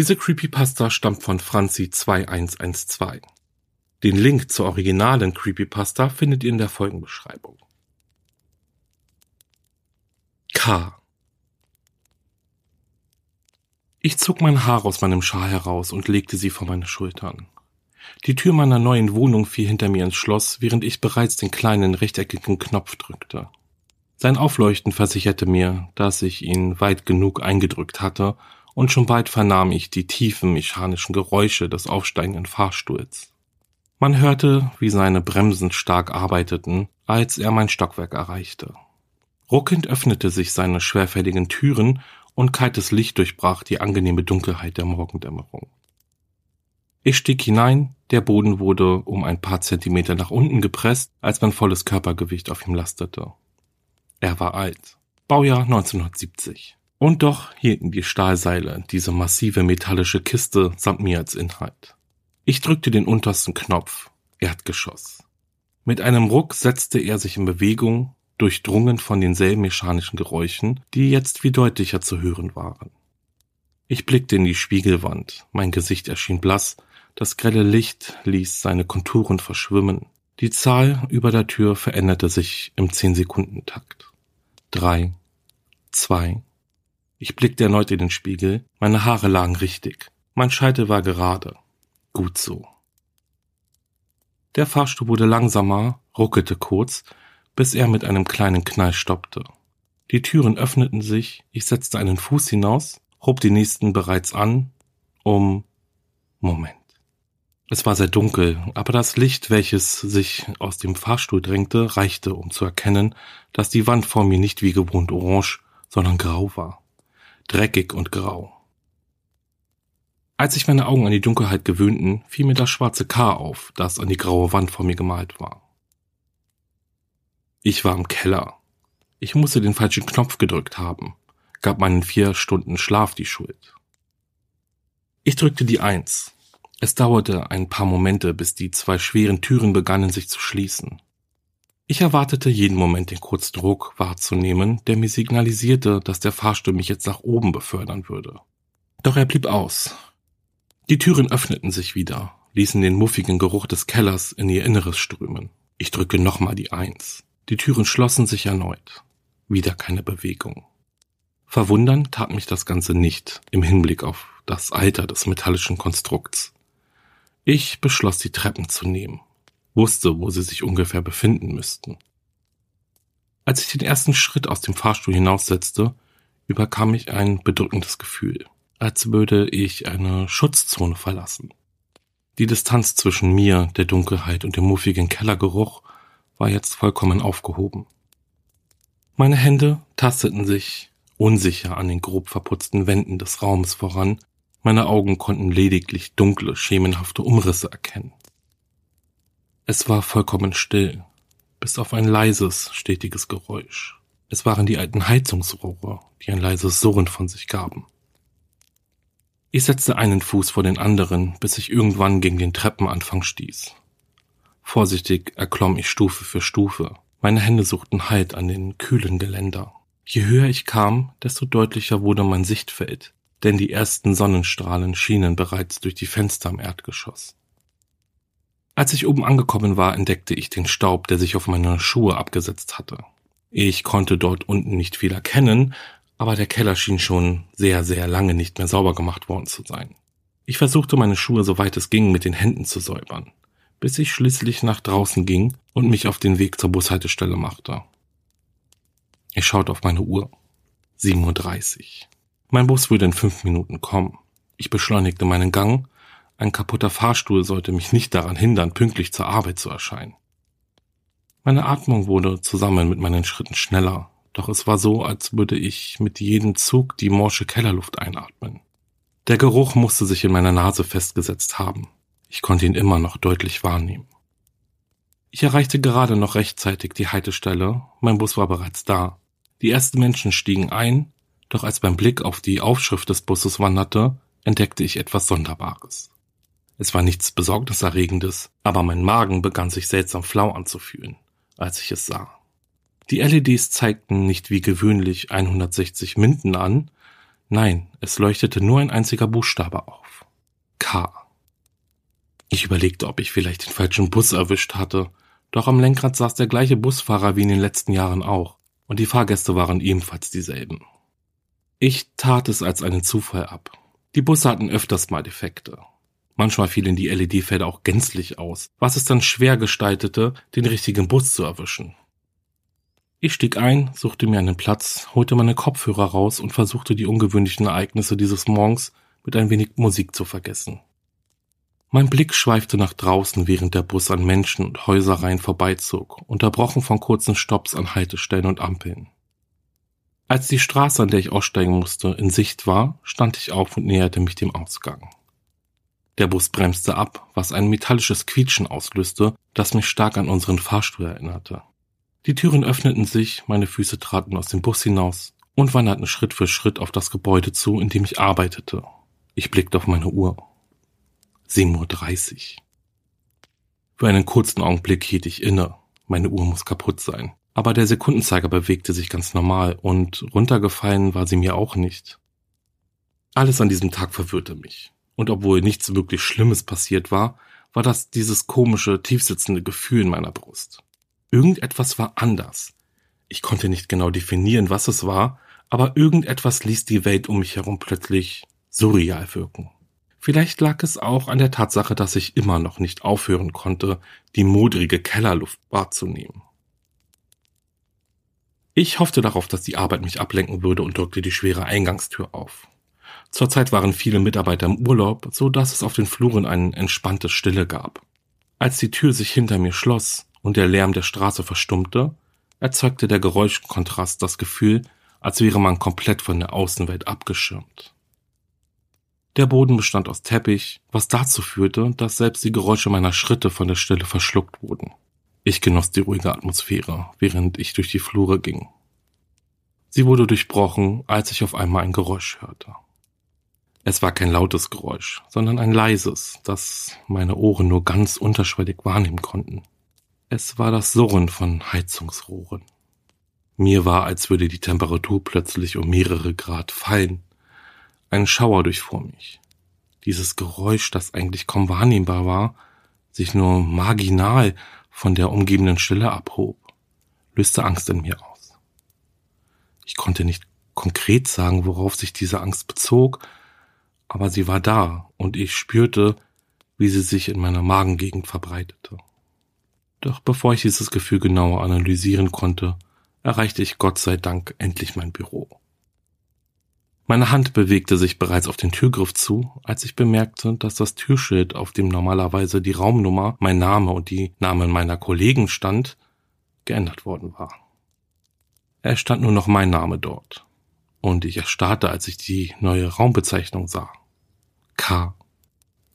Diese Creepypasta stammt von Franzi2112. Den Link zur originalen Creepypasta findet ihr in der Folgenbeschreibung. K. Ich zog mein Haar aus meinem Schal heraus und legte sie vor meine Schultern. Die Tür meiner neuen Wohnung fiel hinter mir ins Schloss, während ich bereits den kleinen rechteckigen Knopf drückte. Sein Aufleuchten versicherte mir, dass ich ihn weit genug eingedrückt hatte und schon bald vernahm ich die tiefen mechanischen Geräusche des aufsteigenden Fahrstuhls. Man hörte, wie seine Bremsen stark arbeiteten, als er mein Stockwerk erreichte. Ruckend öffnete sich seine schwerfälligen Türen und kaltes Licht durchbrach die angenehme Dunkelheit der Morgendämmerung. Ich stieg hinein, der Boden wurde um ein paar Zentimeter nach unten gepresst, als mein volles Körpergewicht auf ihm lastete. Er war alt. Baujahr 1970. Und doch hielten die Stahlseile diese massive metallische Kiste samt mir als Inhalt. Ich drückte den untersten Knopf. Erdgeschoss. Mit einem Ruck setzte er sich in Bewegung, durchdrungen von denselben mechanischen Geräuschen, die jetzt wie deutlicher zu hören waren. Ich blickte in die Spiegelwand, mein Gesicht erschien blass, das grelle Licht ließ seine Konturen verschwimmen. Die Zahl über der Tür veränderte sich im Zehn-Sekunden-Takt. Drei, zwei, ich blickte erneut in den Spiegel, meine Haare lagen richtig, mein Scheitel war gerade. Gut so. Der Fahrstuhl wurde langsamer, ruckelte kurz, bis er mit einem kleinen Knall stoppte. Die Türen öffneten sich, ich setzte einen Fuß hinaus, hob die nächsten bereits an, um Moment. Es war sehr dunkel, aber das Licht, welches sich aus dem Fahrstuhl drängte, reichte, um zu erkennen, dass die Wand vor mir nicht wie gewohnt orange, sondern grau war dreckig und grau. Als sich meine Augen an die Dunkelheit gewöhnten, fiel mir das schwarze K auf, das an die graue Wand vor mir gemalt war. Ich war im Keller. Ich musste den falschen Knopf gedrückt haben, gab meinen vier Stunden Schlaf die Schuld. Ich drückte die Eins. Es dauerte ein paar Momente, bis die zwei schweren Türen begannen sich zu schließen. Ich erwartete jeden Moment den kurzen Druck wahrzunehmen, der mir signalisierte, dass der Fahrstuhl mich jetzt nach oben befördern würde. Doch er blieb aus. Die Türen öffneten sich wieder, ließen den muffigen Geruch des Kellers in ihr Inneres strömen. Ich drücke nochmal die Eins. Die Türen schlossen sich erneut. Wieder keine Bewegung. Verwundern tat mich das Ganze nicht im Hinblick auf das Alter des metallischen Konstrukts. Ich beschloss, die Treppen zu nehmen wusste, wo sie sich ungefähr befinden müssten. Als ich den ersten Schritt aus dem Fahrstuhl hinaussetzte, überkam mich ein bedrückendes Gefühl, als würde ich eine Schutzzone verlassen. Die Distanz zwischen mir, der Dunkelheit und dem muffigen Kellergeruch war jetzt vollkommen aufgehoben. Meine Hände tasteten sich unsicher an den grob verputzten Wänden des Raumes voran, meine Augen konnten lediglich dunkle, schemenhafte Umrisse erkennen. Es war vollkommen still, bis auf ein leises, stetiges Geräusch. Es waren die alten Heizungsrohre, die ein leises Surren von sich gaben. Ich setzte einen Fuß vor den anderen, bis ich irgendwann gegen den Treppenanfang stieß. Vorsichtig erklomm ich Stufe für Stufe. Meine Hände suchten Halt an den kühlen Geländer. Je höher ich kam, desto deutlicher wurde mein Sichtfeld, denn die ersten Sonnenstrahlen schienen bereits durch die Fenster im Erdgeschoss. Als ich oben angekommen war, entdeckte ich den Staub, der sich auf meine Schuhe abgesetzt hatte. Ich konnte dort unten nicht viel erkennen, aber der Keller schien schon sehr, sehr lange nicht mehr sauber gemacht worden zu sein. Ich versuchte meine Schuhe soweit es ging mit den Händen zu säubern, bis ich schließlich nach draußen ging und mich auf den Weg zur Bushaltestelle machte. Ich schaute auf meine Uhr. 7.30 Uhr. Mein Bus würde in fünf Minuten kommen. Ich beschleunigte meinen Gang. Ein kaputter Fahrstuhl sollte mich nicht daran hindern, pünktlich zur Arbeit zu erscheinen. Meine Atmung wurde zusammen mit meinen Schritten schneller, doch es war so, als würde ich mit jedem Zug die morsche Kellerluft einatmen. Der Geruch musste sich in meiner Nase festgesetzt haben. Ich konnte ihn immer noch deutlich wahrnehmen. Ich erreichte gerade noch rechtzeitig die Haltestelle, mein Bus war bereits da. Die ersten Menschen stiegen ein, doch als beim Blick auf die Aufschrift des Busses wanderte, entdeckte ich etwas Sonderbares. Es war nichts Besorgniserregendes, aber mein Magen begann sich seltsam flau anzufühlen, als ich es sah. Die LEDs zeigten nicht wie gewöhnlich 160 Minden an, Nein, es leuchtete nur ein einziger Buchstabe auf. K. Ich überlegte, ob ich vielleicht den falschen Bus erwischt hatte, doch am Lenkrad saß der gleiche Busfahrer wie in den letzten Jahren auch, und die Fahrgäste waren ebenfalls dieselben. Ich tat es als einen Zufall ab. Die Busse hatten öfters mal Defekte. Manchmal fielen die LED-Felder auch gänzlich aus, was es dann schwer gestaltete, den richtigen Bus zu erwischen. Ich stieg ein, suchte mir einen Platz, holte meine Kopfhörer raus und versuchte die ungewöhnlichen Ereignisse dieses Morgens mit ein wenig Musik zu vergessen. Mein Blick schweifte nach draußen, während der Bus an Menschen und Häuserreihen vorbeizog, unterbrochen von kurzen Stopps an Haltestellen und Ampeln. Als die Straße, an der ich aussteigen musste, in Sicht war, stand ich auf und näherte mich dem Ausgang. Der Bus bremste ab, was ein metallisches Quietschen auslöste, das mich stark an unseren Fahrstuhl erinnerte. Die Türen öffneten sich, meine Füße traten aus dem Bus hinaus und wanderten Schritt für Schritt auf das Gebäude zu, in dem ich arbeitete. Ich blickte auf meine Uhr. 7.30 Uhr. Für einen kurzen Augenblick hielt ich inne. Meine Uhr muss kaputt sein. Aber der Sekundenzeiger bewegte sich ganz normal und runtergefallen war sie mir auch nicht. Alles an diesem Tag verwirrte mich. Und obwohl nichts wirklich Schlimmes passiert war, war das dieses komische, tiefsitzende Gefühl in meiner Brust. Irgendetwas war anders. Ich konnte nicht genau definieren, was es war, aber irgendetwas ließ die Welt um mich herum plötzlich surreal wirken. Vielleicht lag es auch an der Tatsache, dass ich immer noch nicht aufhören konnte, die modrige Kellerluft wahrzunehmen. Ich hoffte darauf, dass die Arbeit mich ablenken würde und drückte die schwere Eingangstür auf. Zurzeit waren viele Mitarbeiter im Urlaub, so dass es auf den Fluren eine entspannte Stille gab. Als die Tür sich hinter mir schloss, und der Lärm der Straße verstummte, erzeugte der Geräuschkontrast das Gefühl, als wäre man komplett von der Außenwelt abgeschirmt. Der Boden bestand aus Teppich, was dazu führte, dass selbst die Geräusche meiner Schritte von der Stille verschluckt wurden. Ich genoss die ruhige Atmosphäre, während ich durch die Flure ging. Sie wurde durchbrochen, als ich auf einmal ein Geräusch hörte. Es war kein lautes Geräusch, sondern ein leises, das meine Ohren nur ganz unterschwellig wahrnehmen konnten. Es war das Surren von Heizungsrohren. Mir war, als würde die Temperatur plötzlich um mehrere Grad fallen. Ein Schauer durchfuhr mich. Dieses Geräusch, das eigentlich kaum wahrnehmbar war, sich nur marginal von der umgebenden Stille abhob, löste Angst in mir aus. Ich konnte nicht konkret sagen, worauf sich diese Angst bezog, aber sie war da und ich spürte, wie sie sich in meiner Magengegend verbreitete. Doch bevor ich dieses Gefühl genauer analysieren konnte, erreichte ich Gott sei Dank endlich mein Büro. Meine Hand bewegte sich bereits auf den Türgriff zu, als ich bemerkte, dass das Türschild, auf dem normalerweise die Raumnummer, mein Name und die Namen meiner Kollegen stand, geändert worden war. Es stand nur noch mein Name dort. Und ich erstarrte, als ich die neue Raumbezeichnung sah. K.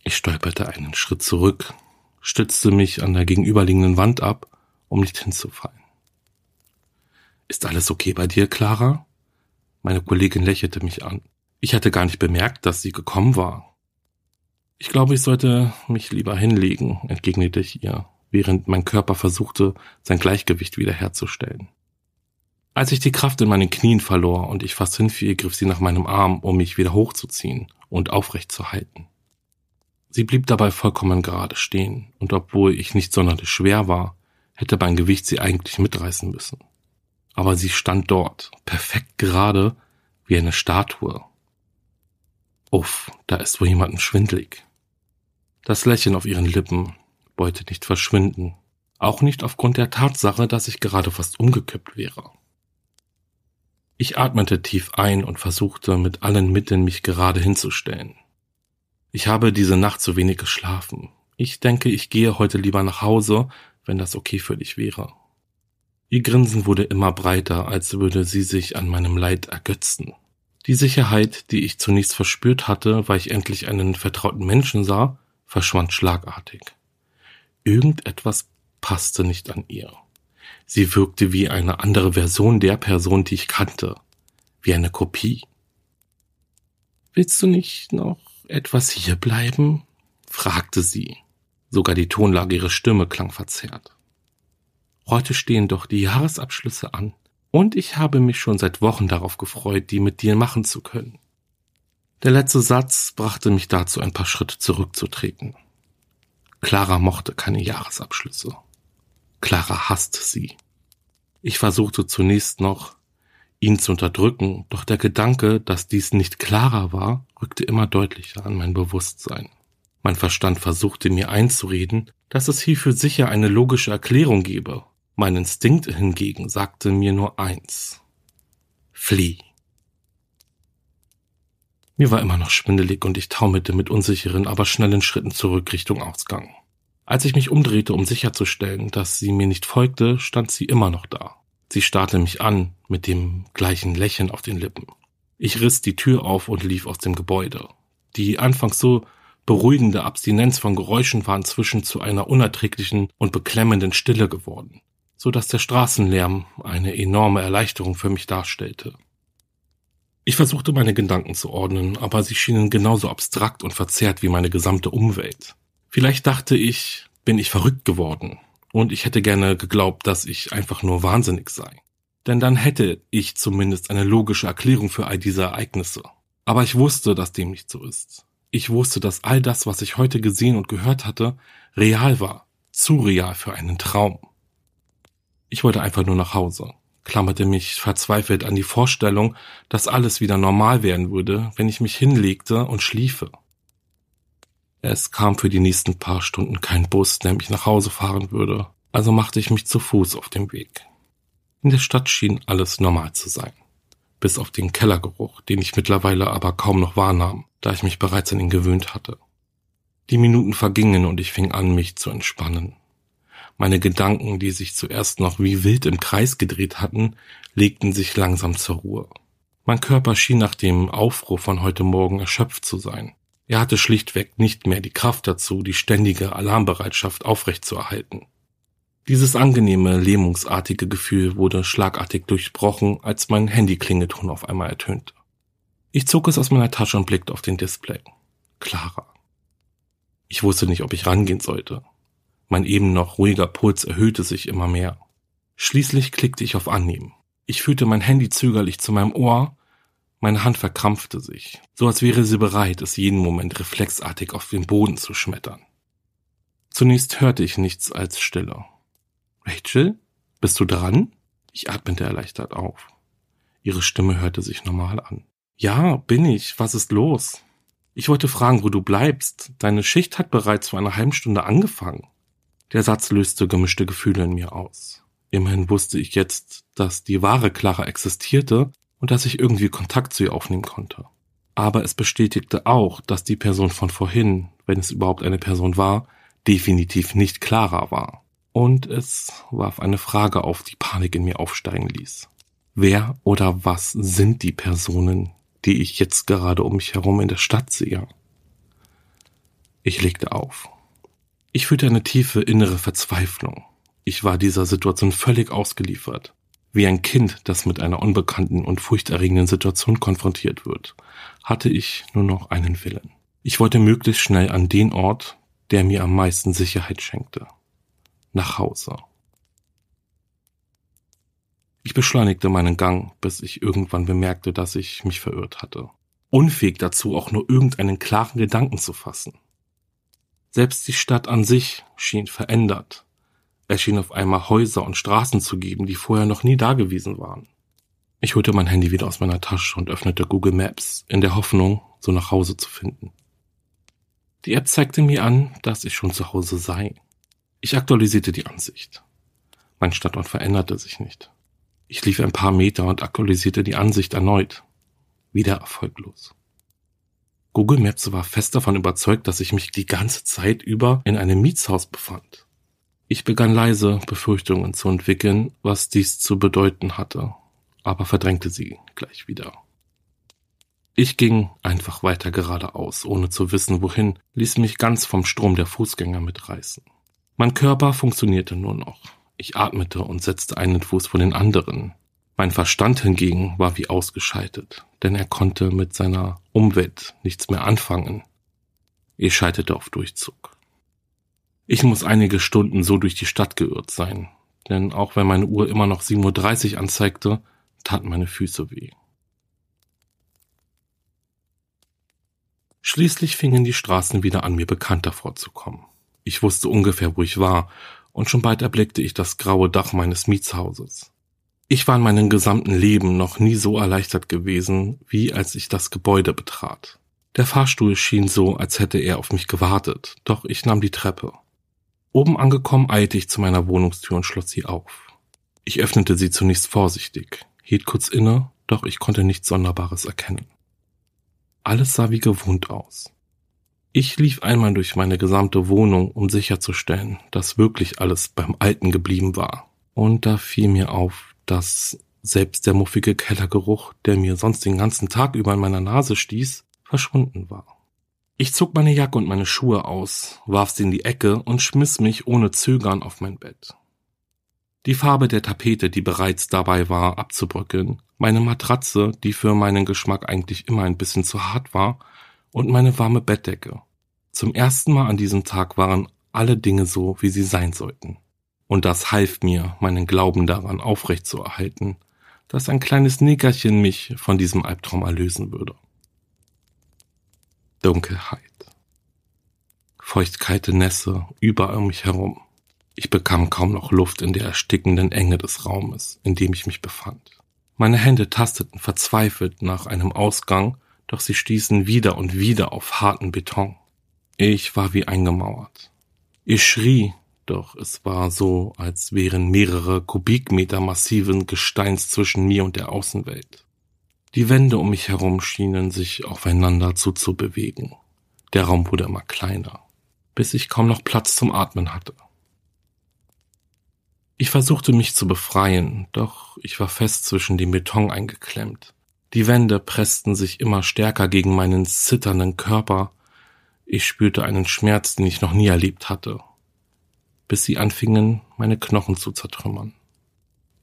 Ich stolperte einen Schritt zurück, stützte mich an der gegenüberliegenden Wand ab, um nicht hinzufallen. Ist alles okay bei dir, Clara? Meine Kollegin lächelte mich an. Ich hatte gar nicht bemerkt, dass sie gekommen war. Ich glaube, ich sollte mich lieber hinlegen, entgegnete ich ihr, während mein Körper versuchte, sein Gleichgewicht wiederherzustellen. Als ich die Kraft in meinen Knien verlor und ich fast hinfiel, griff sie nach meinem Arm, um mich wieder hochzuziehen und aufrecht zu halten. Sie blieb dabei vollkommen gerade stehen, und obwohl ich nicht sonderlich schwer war, hätte mein Gewicht sie eigentlich mitreißen müssen. Aber sie stand dort, perfekt gerade, wie eine Statue. Uff, da ist wohl jemandem schwindlig. Das Lächeln auf ihren Lippen wollte nicht verschwinden, auch nicht aufgrund der Tatsache, dass ich gerade fast umgekippt wäre. Ich atmete tief ein und versuchte mit allen Mitteln mich gerade hinzustellen. Ich habe diese Nacht zu wenig geschlafen. Ich denke, ich gehe heute lieber nach Hause, wenn das okay für dich wäre. Ihr Grinsen wurde immer breiter, als würde sie sich an meinem Leid ergötzen. Die Sicherheit, die ich zunächst verspürt hatte, weil ich endlich einen vertrauten Menschen sah, verschwand schlagartig. Irgendetwas passte nicht an ihr. Sie wirkte wie eine andere Version der Person, die ich kannte, wie eine Kopie. Willst du nicht noch etwas hier bleiben? fragte sie. Sogar die Tonlage ihrer Stimme klang verzerrt. Heute stehen doch die Jahresabschlüsse an, und ich habe mich schon seit Wochen darauf gefreut, die mit dir machen zu können. Der letzte Satz brachte mich dazu, ein paar Schritte zurückzutreten. Clara mochte keine Jahresabschlüsse. Clara hasste sie. Ich versuchte zunächst noch, ihn zu unterdrücken, doch der Gedanke, dass dies nicht Clara war, rückte immer deutlicher an mein Bewusstsein. Mein Verstand versuchte mir einzureden, dass es hierfür sicher eine logische Erklärung gebe. Mein Instinkt hingegen sagte mir nur eins. Flieh. Mir war immer noch schwindelig und ich taumelte mit unsicheren, aber schnellen Schritten zurück Richtung Ausgang. Als ich mich umdrehte, um sicherzustellen, dass sie mir nicht folgte, stand sie immer noch da. Sie starrte mich an, mit dem gleichen Lächeln auf den Lippen. Ich riss die Tür auf und lief aus dem Gebäude. Die anfangs so beruhigende Abstinenz von Geräuschen war inzwischen zu einer unerträglichen und beklemmenden Stille geworden, so dass der Straßenlärm eine enorme Erleichterung für mich darstellte. Ich versuchte meine Gedanken zu ordnen, aber sie schienen genauso abstrakt und verzerrt wie meine gesamte Umwelt. Vielleicht dachte ich, bin ich verrückt geworden, und ich hätte gerne geglaubt, dass ich einfach nur wahnsinnig sei. Denn dann hätte ich zumindest eine logische Erklärung für all diese Ereignisse. Aber ich wusste, dass dem nicht so ist. Ich wusste, dass all das, was ich heute gesehen und gehört hatte, real war, zu real für einen Traum. Ich wollte einfach nur nach Hause, klammerte mich verzweifelt an die Vorstellung, dass alles wieder normal werden würde, wenn ich mich hinlegte und schliefe. Es kam für die nächsten paar Stunden kein Bus, der mich nach Hause fahren würde, also machte ich mich zu Fuß auf den Weg. In der Stadt schien alles normal zu sein, bis auf den Kellergeruch, den ich mittlerweile aber kaum noch wahrnahm, da ich mich bereits an ihn gewöhnt hatte. Die Minuten vergingen und ich fing an, mich zu entspannen. Meine Gedanken, die sich zuerst noch wie wild im Kreis gedreht hatten, legten sich langsam zur Ruhe. Mein Körper schien nach dem Aufruhr von heute Morgen erschöpft zu sein. Er hatte schlichtweg nicht mehr die Kraft dazu, die ständige Alarmbereitschaft aufrechtzuerhalten. Dieses angenehme, lähmungsartige Gefühl wurde schlagartig durchbrochen, als mein Handyklingelton auf einmal ertönte. Ich zog es aus meiner Tasche und blickte auf den Display. Clara. Ich wusste nicht, ob ich rangehen sollte. Mein eben noch ruhiger Puls erhöhte sich immer mehr. Schließlich klickte ich auf Annehmen. Ich führte mein Handy zögerlich zu meinem Ohr meine Hand verkrampfte sich, so als wäre sie bereit, es jeden Moment reflexartig auf den Boden zu schmettern. Zunächst hörte ich nichts als Stille. Rachel, bist du dran? Ich atmete erleichtert auf. Ihre Stimme hörte sich normal an. Ja, bin ich. Was ist los? Ich wollte fragen, wo du bleibst. Deine Schicht hat bereits vor einer halben Stunde angefangen. Der Satz löste gemischte Gefühle in mir aus. Immerhin wusste ich jetzt, dass die wahre Clara existierte und dass ich irgendwie Kontakt zu ihr aufnehmen konnte. Aber es bestätigte auch, dass die Person von vorhin, wenn es überhaupt eine Person war, definitiv nicht Clara war. Und es warf eine Frage auf, die Panik in mir aufsteigen ließ. Wer oder was sind die Personen, die ich jetzt gerade um mich herum in der Stadt sehe? Ich legte auf. Ich fühlte eine tiefe innere Verzweiflung. Ich war dieser Situation völlig ausgeliefert. Wie ein Kind, das mit einer unbekannten und furchterregenden Situation konfrontiert wird, hatte ich nur noch einen Willen. Ich wollte möglichst schnell an den Ort, der mir am meisten Sicherheit schenkte. Nach Hause. Ich beschleunigte meinen Gang, bis ich irgendwann bemerkte, dass ich mich verirrt hatte. Unfähig dazu, auch nur irgendeinen klaren Gedanken zu fassen. Selbst die Stadt an sich schien verändert. Es schien auf einmal Häuser und Straßen zu geben, die vorher noch nie da gewesen waren. Ich holte mein Handy wieder aus meiner Tasche und öffnete Google Maps, in der Hoffnung, so nach Hause zu finden. Die App zeigte mir an, dass ich schon zu Hause sei. Ich aktualisierte die Ansicht. Mein Standort veränderte sich nicht. Ich lief ein paar Meter und aktualisierte die Ansicht erneut. Wieder erfolglos. Google Maps war fest davon überzeugt, dass ich mich die ganze Zeit über in einem Mietshaus befand. Ich begann leise Befürchtungen zu entwickeln, was dies zu bedeuten hatte, aber verdrängte sie gleich wieder. Ich ging einfach weiter geradeaus, ohne zu wissen wohin, ließ mich ganz vom Strom der Fußgänger mitreißen. Mein Körper funktionierte nur noch. Ich atmete und setzte einen Fuß vor den anderen. Mein Verstand hingegen war wie ausgeschaltet, denn er konnte mit seiner Umwelt nichts mehr anfangen. Ich schaltete auf Durchzug. Ich muss einige Stunden so durch die Stadt geirrt sein, denn auch wenn meine Uhr immer noch 7.30 Uhr anzeigte, taten meine Füße weh. Schließlich fingen die Straßen wieder an, mir bekannter vorzukommen. Ich wusste ungefähr, wo ich war, und schon bald erblickte ich das graue Dach meines Mietshauses. Ich war in meinem gesamten Leben noch nie so erleichtert gewesen, wie als ich das Gebäude betrat. Der Fahrstuhl schien so, als hätte er auf mich gewartet, doch ich nahm die Treppe. Oben angekommen eilte ich zu meiner Wohnungstür und schloss sie auf. Ich öffnete sie zunächst vorsichtig, hielt kurz inne, doch ich konnte nichts Sonderbares erkennen. Alles sah wie gewohnt aus. Ich lief einmal durch meine gesamte Wohnung, um sicherzustellen, dass wirklich alles beim Alten geblieben war. Und da fiel mir auf, dass selbst der muffige Kellergeruch, der mir sonst den ganzen Tag über in meiner Nase stieß, verschwunden war. Ich zog meine Jacke und meine Schuhe aus, warf sie in die Ecke und schmiss mich ohne Zögern auf mein Bett. Die Farbe der Tapete, die bereits dabei war, abzubröckeln, meine Matratze, die für meinen Geschmack eigentlich immer ein bisschen zu hart war, und meine warme Bettdecke. Zum ersten Mal an diesem Tag waren alle Dinge so, wie sie sein sollten. Und das half mir, meinen Glauben daran aufrechtzuerhalten, dass ein kleines Nickerchen mich von diesem Albtraum erlösen würde. Dunkelheit. Feuchtkalte Nässe überall um mich herum. Ich bekam kaum noch Luft in der erstickenden Enge des Raumes, in dem ich mich befand. Meine Hände tasteten verzweifelt nach einem Ausgang doch sie stießen wieder und wieder auf harten Beton. Ich war wie eingemauert. Ich schrie, doch es war so, als wären mehrere Kubikmeter massiven Gesteins zwischen mir und der Außenwelt. Die Wände um mich herum schienen sich aufeinander zuzubewegen. Der Raum wurde immer kleiner, bis ich kaum noch Platz zum Atmen hatte. Ich versuchte mich zu befreien, doch ich war fest zwischen dem Beton eingeklemmt. Die Wände pressten sich immer stärker gegen meinen zitternden Körper. Ich spürte einen Schmerz, den ich noch nie erlebt hatte, bis sie anfingen, meine Knochen zu zertrümmern.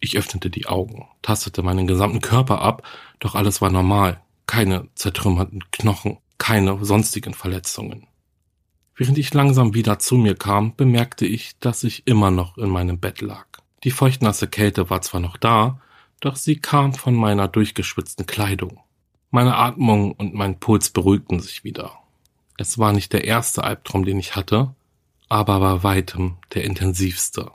Ich öffnete die Augen, tastete meinen gesamten Körper ab, doch alles war normal, keine zertrümmerten Knochen, keine sonstigen Verletzungen. Während ich langsam wieder zu mir kam, bemerkte ich, dass ich immer noch in meinem Bett lag. Die feuchtnasse Kälte war zwar noch da, doch sie kam von meiner durchgeschwitzten Kleidung. Meine Atmung und mein Puls beruhigten sich wieder. Es war nicht der erste Albtraum, den ich hatte, aber war weitem der intensivste.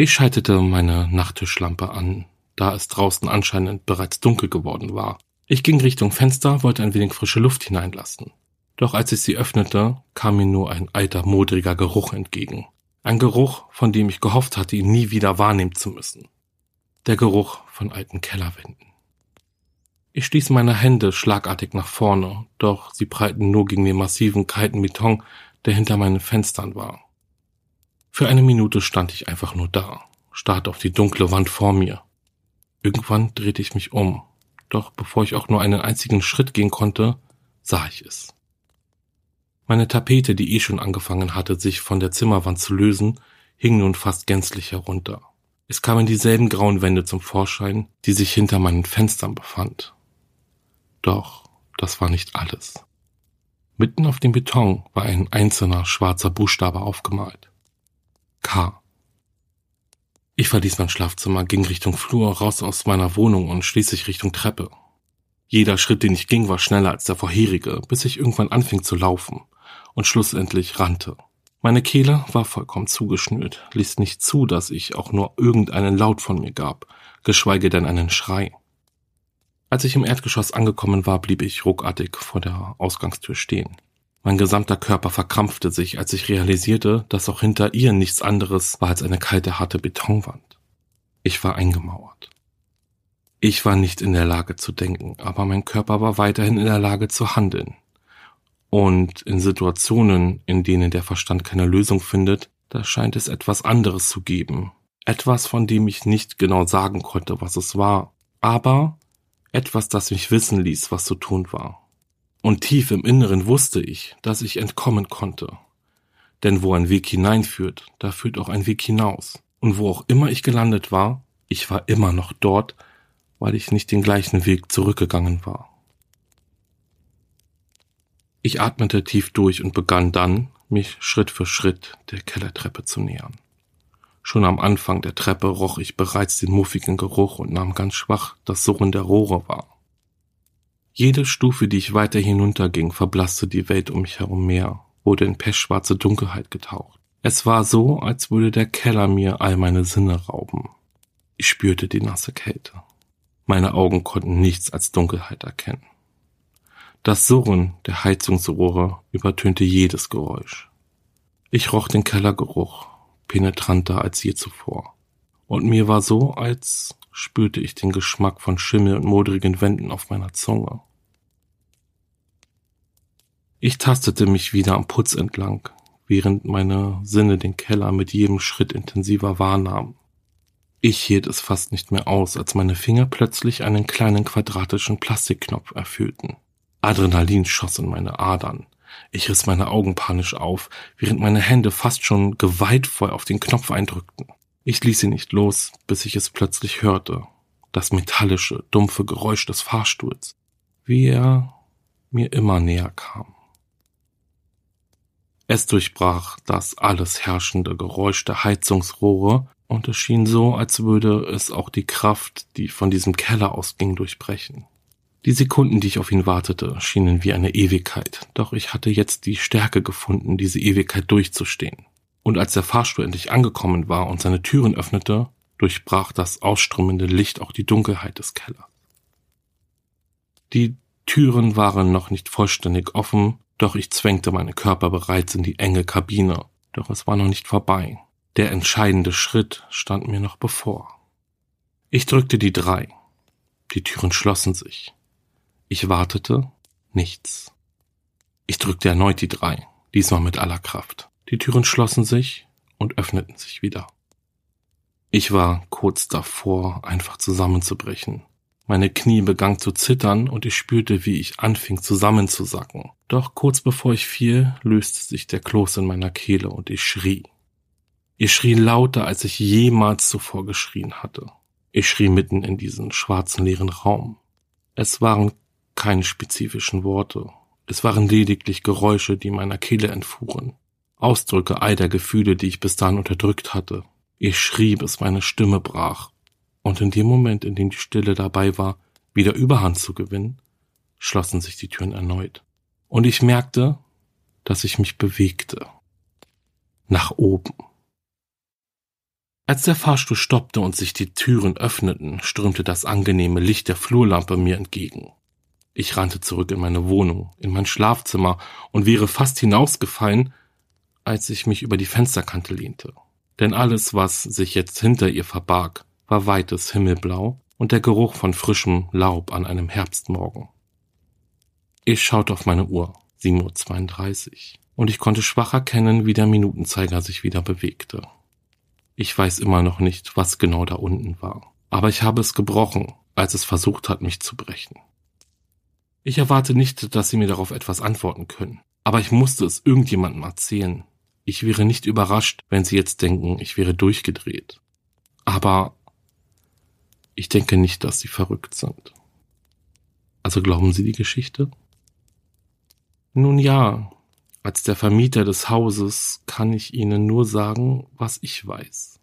Ich schaltete meine Nachttischlampe an, da es draußen anscheinend bereits dunkel geworden war. Ich ging Richtung Fenster, wollte ein wenig frische Luft hineinlassen. Doch als ich sie öffnete, kam mir nur ein alter, modriger Geruch entgegen. Ein Geruch, von dem ich gehofft hatte, ihn nie wieder wahrnehmen zu müssen der Geruch von alten Kellerwänden. Ich stieß meine Hände schlagartig nach vorne, doch sie prallten nur gegen den massiven, kalten Beton, der hinter meinen Fenstern war. Für eine Minute stand ich einfach nur da, starrte auf die dunkle Wand vor mir. Irgendwann drehte ich mich um, doch bevor ich auch nur einen einzigen Schritt gehen konnte, sah ich es. Meine Tapete, die eh schon angefangen hatte, sich von der Zimmerwand zu lösen, hing nun fast gänzlich herunter. Es kamen dieselben grauen Wände zum Vorschein, die sich hinter meinen Fenstern befand. Doch das war nicht alles. Mitten auf dem Beton war ein einzelner schwarzer Buchstabe aufgemalt. Ich verließ mein Schlafzimmer, ging Richtung Flur, raus aus meiner Wohnung und schließlich Richtung Treppe. Jeder Schritt, den ich ging, war schneller als der vorherige, bis ich irgendwann anfing zu laufen und schlussendlich rannte. Meine Kehle war vollkommen zugeschnürt, ließ nicht zu, dass ich auch nur irgendeinen Laut von mir gab, geschweige denn einen Schrei. Als ich im Erdgeschoss angekommen war, blieb ich ruckartig vor der Ausgangstür stehen. Mein gesamter Körper verkrampfte sich, als ich realisierte, dass auch hinter ihr nichts anderes war als eine kalte, harte Betonwand. Ich war eingemauert. Ich war nicht in der Lage zu denken, aber mein Körper war weiterhin in der Lage zu handeln. Und in Situationen, in denen der Verstand keine Lösung findet, da scheint es etwas anderes zu geben. Etwas, von dem ich nicht genau sagen konnte, was es war. Aber etwas, das mich wissen ließ, was zu tun war. Und tief im Inneren wusste ich, dass ich entkommen konnte. Denn wo ein Weg hineinführt, da führt auch ein Weg hinaus. Und wo auch immer ich gelandet war, ich war immer noch dort, weil ich nicht den gleichen Weg zurückgegangen war. Ich atmete tief durch und begann dann, mich Schritt für Schritt der Kellertreppe zu nähern. Schon am Anfang der Treppe roch ich bereits den muffigen Geruch und nahm ganz schwach das Surren der Rohre wahr. Jede Stufe, die ich weiter hinunterging, verblasste die Welt um mich herum mehr, wurde in pechschwarze Dunkelheit getaucht. Es war so, als würde der Keller mir all meine Sinne rauben. Ich spürte die nasse Kälte. Meine Augen konnten nichts als Dunkelheit erkennen. Das Surren der Heizungsrohre übertönte jedes Geräusch. Ich roch den Kellergeruch, penetranter als je zuvor. Und mir war so, als spürte ich den Geschmack von Schimmel und modrigen Wänden auf meiner Zunge. Ich tastete mich wieder am Putz entlang, während meine Sinne den Keller mit jedem Schritt intensiver wahrnahmen. Ich hielt es fast nicht mehr aus, als meine Finger plötzlich einen kleinen quadratischen Plastikknopf erfüllten. Adrenalin schoss in meine Adern. Ich riss meine Augen panisch auf, während meine Hände fast schon geweihtvoll auf den Knopf eindrückten. Ich ließ sie nicht los, bis ich es plötzlich hörte. Das metallische, dumpfe Geräusch des Fahrstuhls, wie er mir immer näher kam. Es durchbrach das alles herrschende Geräusch der Heizungsrohre und es schien so, als würde es auch die Kraft, die von diesem Keller ausging, durchbrechen. Die Sekunden, die ich auf ihn wartete, schienen wie eine Ewigkeit, doch ich hatte jetzt die Stärke gefunden, diese Ewigkeit durchzustehen. Und als der Fahrstuhl endlich angekommen war und seine Türen öffnete, durchbrach das ausströmende Licht auch die Dunkelheit des Kellers. Die Türen waren noch nicht vollständig offen, doch ich zwängte meinen Körper bereits in die enge Kabine, doch es war noch nicht vorbei. Der entscheidende Schritt stand mir noch bevor. Ich drückte die drei. Die Türen schlossen sich. Ich wartete, nichts. Ich drückte erneut die drei, diesmal mit aller Kraft. Die Türen schlossen sich und öffneten sich wieder. Ich war kurz davor, einfach zusammenzubrechen. Meine Knie begannen zu zittern und ich spürte, wie ich anfing zusammenzusacken. Doch kurz bevor ich fiel, löste sich der Kloß in meiner Kehle und ich schrie. Ich schrie lauter, als ich jemals zuvor geschrien hatte. Ich schrie mitten in diesen schwarzen leeren Raum. Es waren keine spezifischen Worte. Es waren lediglich Geräusche, die meiner Kehle entfuhren. Ausdrücke all der Gefühle, die ich bis dahin unterdrückt hatte. Ich schrie, bis meine Stimme brach. Und in dem Moment, in dem die Stille dabei war, wieder Überhand zu gewinnen, schlossen sich die Türen erneut. Und ich merkte, dass ich mich bewegte. Nach oben. Als der Fahrstuhl stoppte und sich die Türen öffneten, strömte das angenehme Licht der Flurlampe mir entgegen. Ich rannte zurück in meine Wohnung, in mein Schlafzimmer und wäre fast hinausgefallen, als ich mich über die Fensterkante lehnte. Denn alles, was sich jetzt hinter ihr verbarg, war weites Himmelblau und der Geruch von frischem Laub an einem Herbstmorgen. Ich schaute auf meine Uhr, 7.32 Uhr, und ich konnte schwach erkennen, wie der Minutenzeiger sich wieder bewegte. Ich weiß immer noch nicht, was genau da unten war, aber ich habe es gebrochen, als es versucht hat, mich zu brechen. Ich erwarte nicht, dass Sie mir darauf etwas antworten können. Aber ich musste es irgendjemandem erzählen. Ich wäre nicht überrascht, wenn Sie jetzt denken, ich wäre durchgedreht. Aber ich denke nicht, dass Sie verrückt sind. Also glauben Sie die Geschichte? Nun ja, als der Vermieter des Hauses kann ich Ihnen nur sagen, was ich weiß.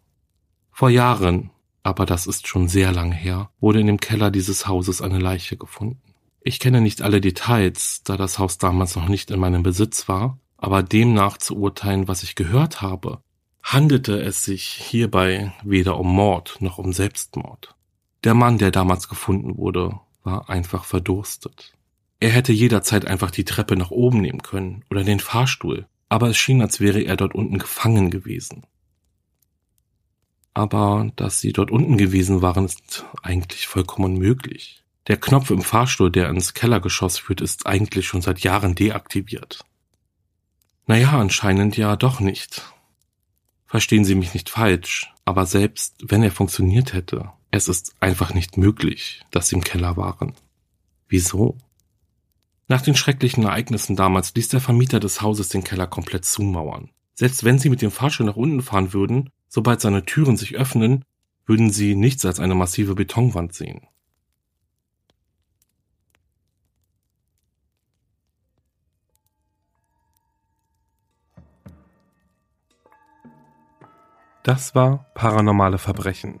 Vor Jahren, aber das ist schon sehr lang her, wurde in dem Keller dieses Hauses eine Leiche gefunden. Ich kenne nicht alle Details, da das Haus damals noch nicht in meinem Besitz war, Aber demnach zu urteilen, was ich gehört habe, handelte es sich hierbei weder um Mord noch um Selbstmord. Der Mann, der damals gefunden wurde, war einfach verdurstet. Er hätte jederzeit einfach die Treppe nach oben nehmen können oder den Fahrstuhl, aber es schien, als wäre er dort unten gefangen gewesen. Aber dass sie dort unten gewesen waren, ist eigentlich vollkommen unmöglich. Der Knopf im Fahrstuhl, der ins Kellergeschoss führt, ist eigentlich schon seit Jahren deaktiviert. Naja, anscheinend ja doch nicht. Verstehen Sie mich nicht falsch, aber selbst wenn er funktioniert hätte, es ist einfach nicht möglich, dass sie im Keller waren. Wieso? Nach den schrecklichen Ereignissen damals ließ der Vermieter des Hauses den Keller komplett zumauern. Selbst wenn sie mit dem Fahrstuhl nach unten fahren würden, sobald seine Türen sich öffnen, würden sie nichts als eine massive Betonwand sehen. Das war Paranormale Verbrechen.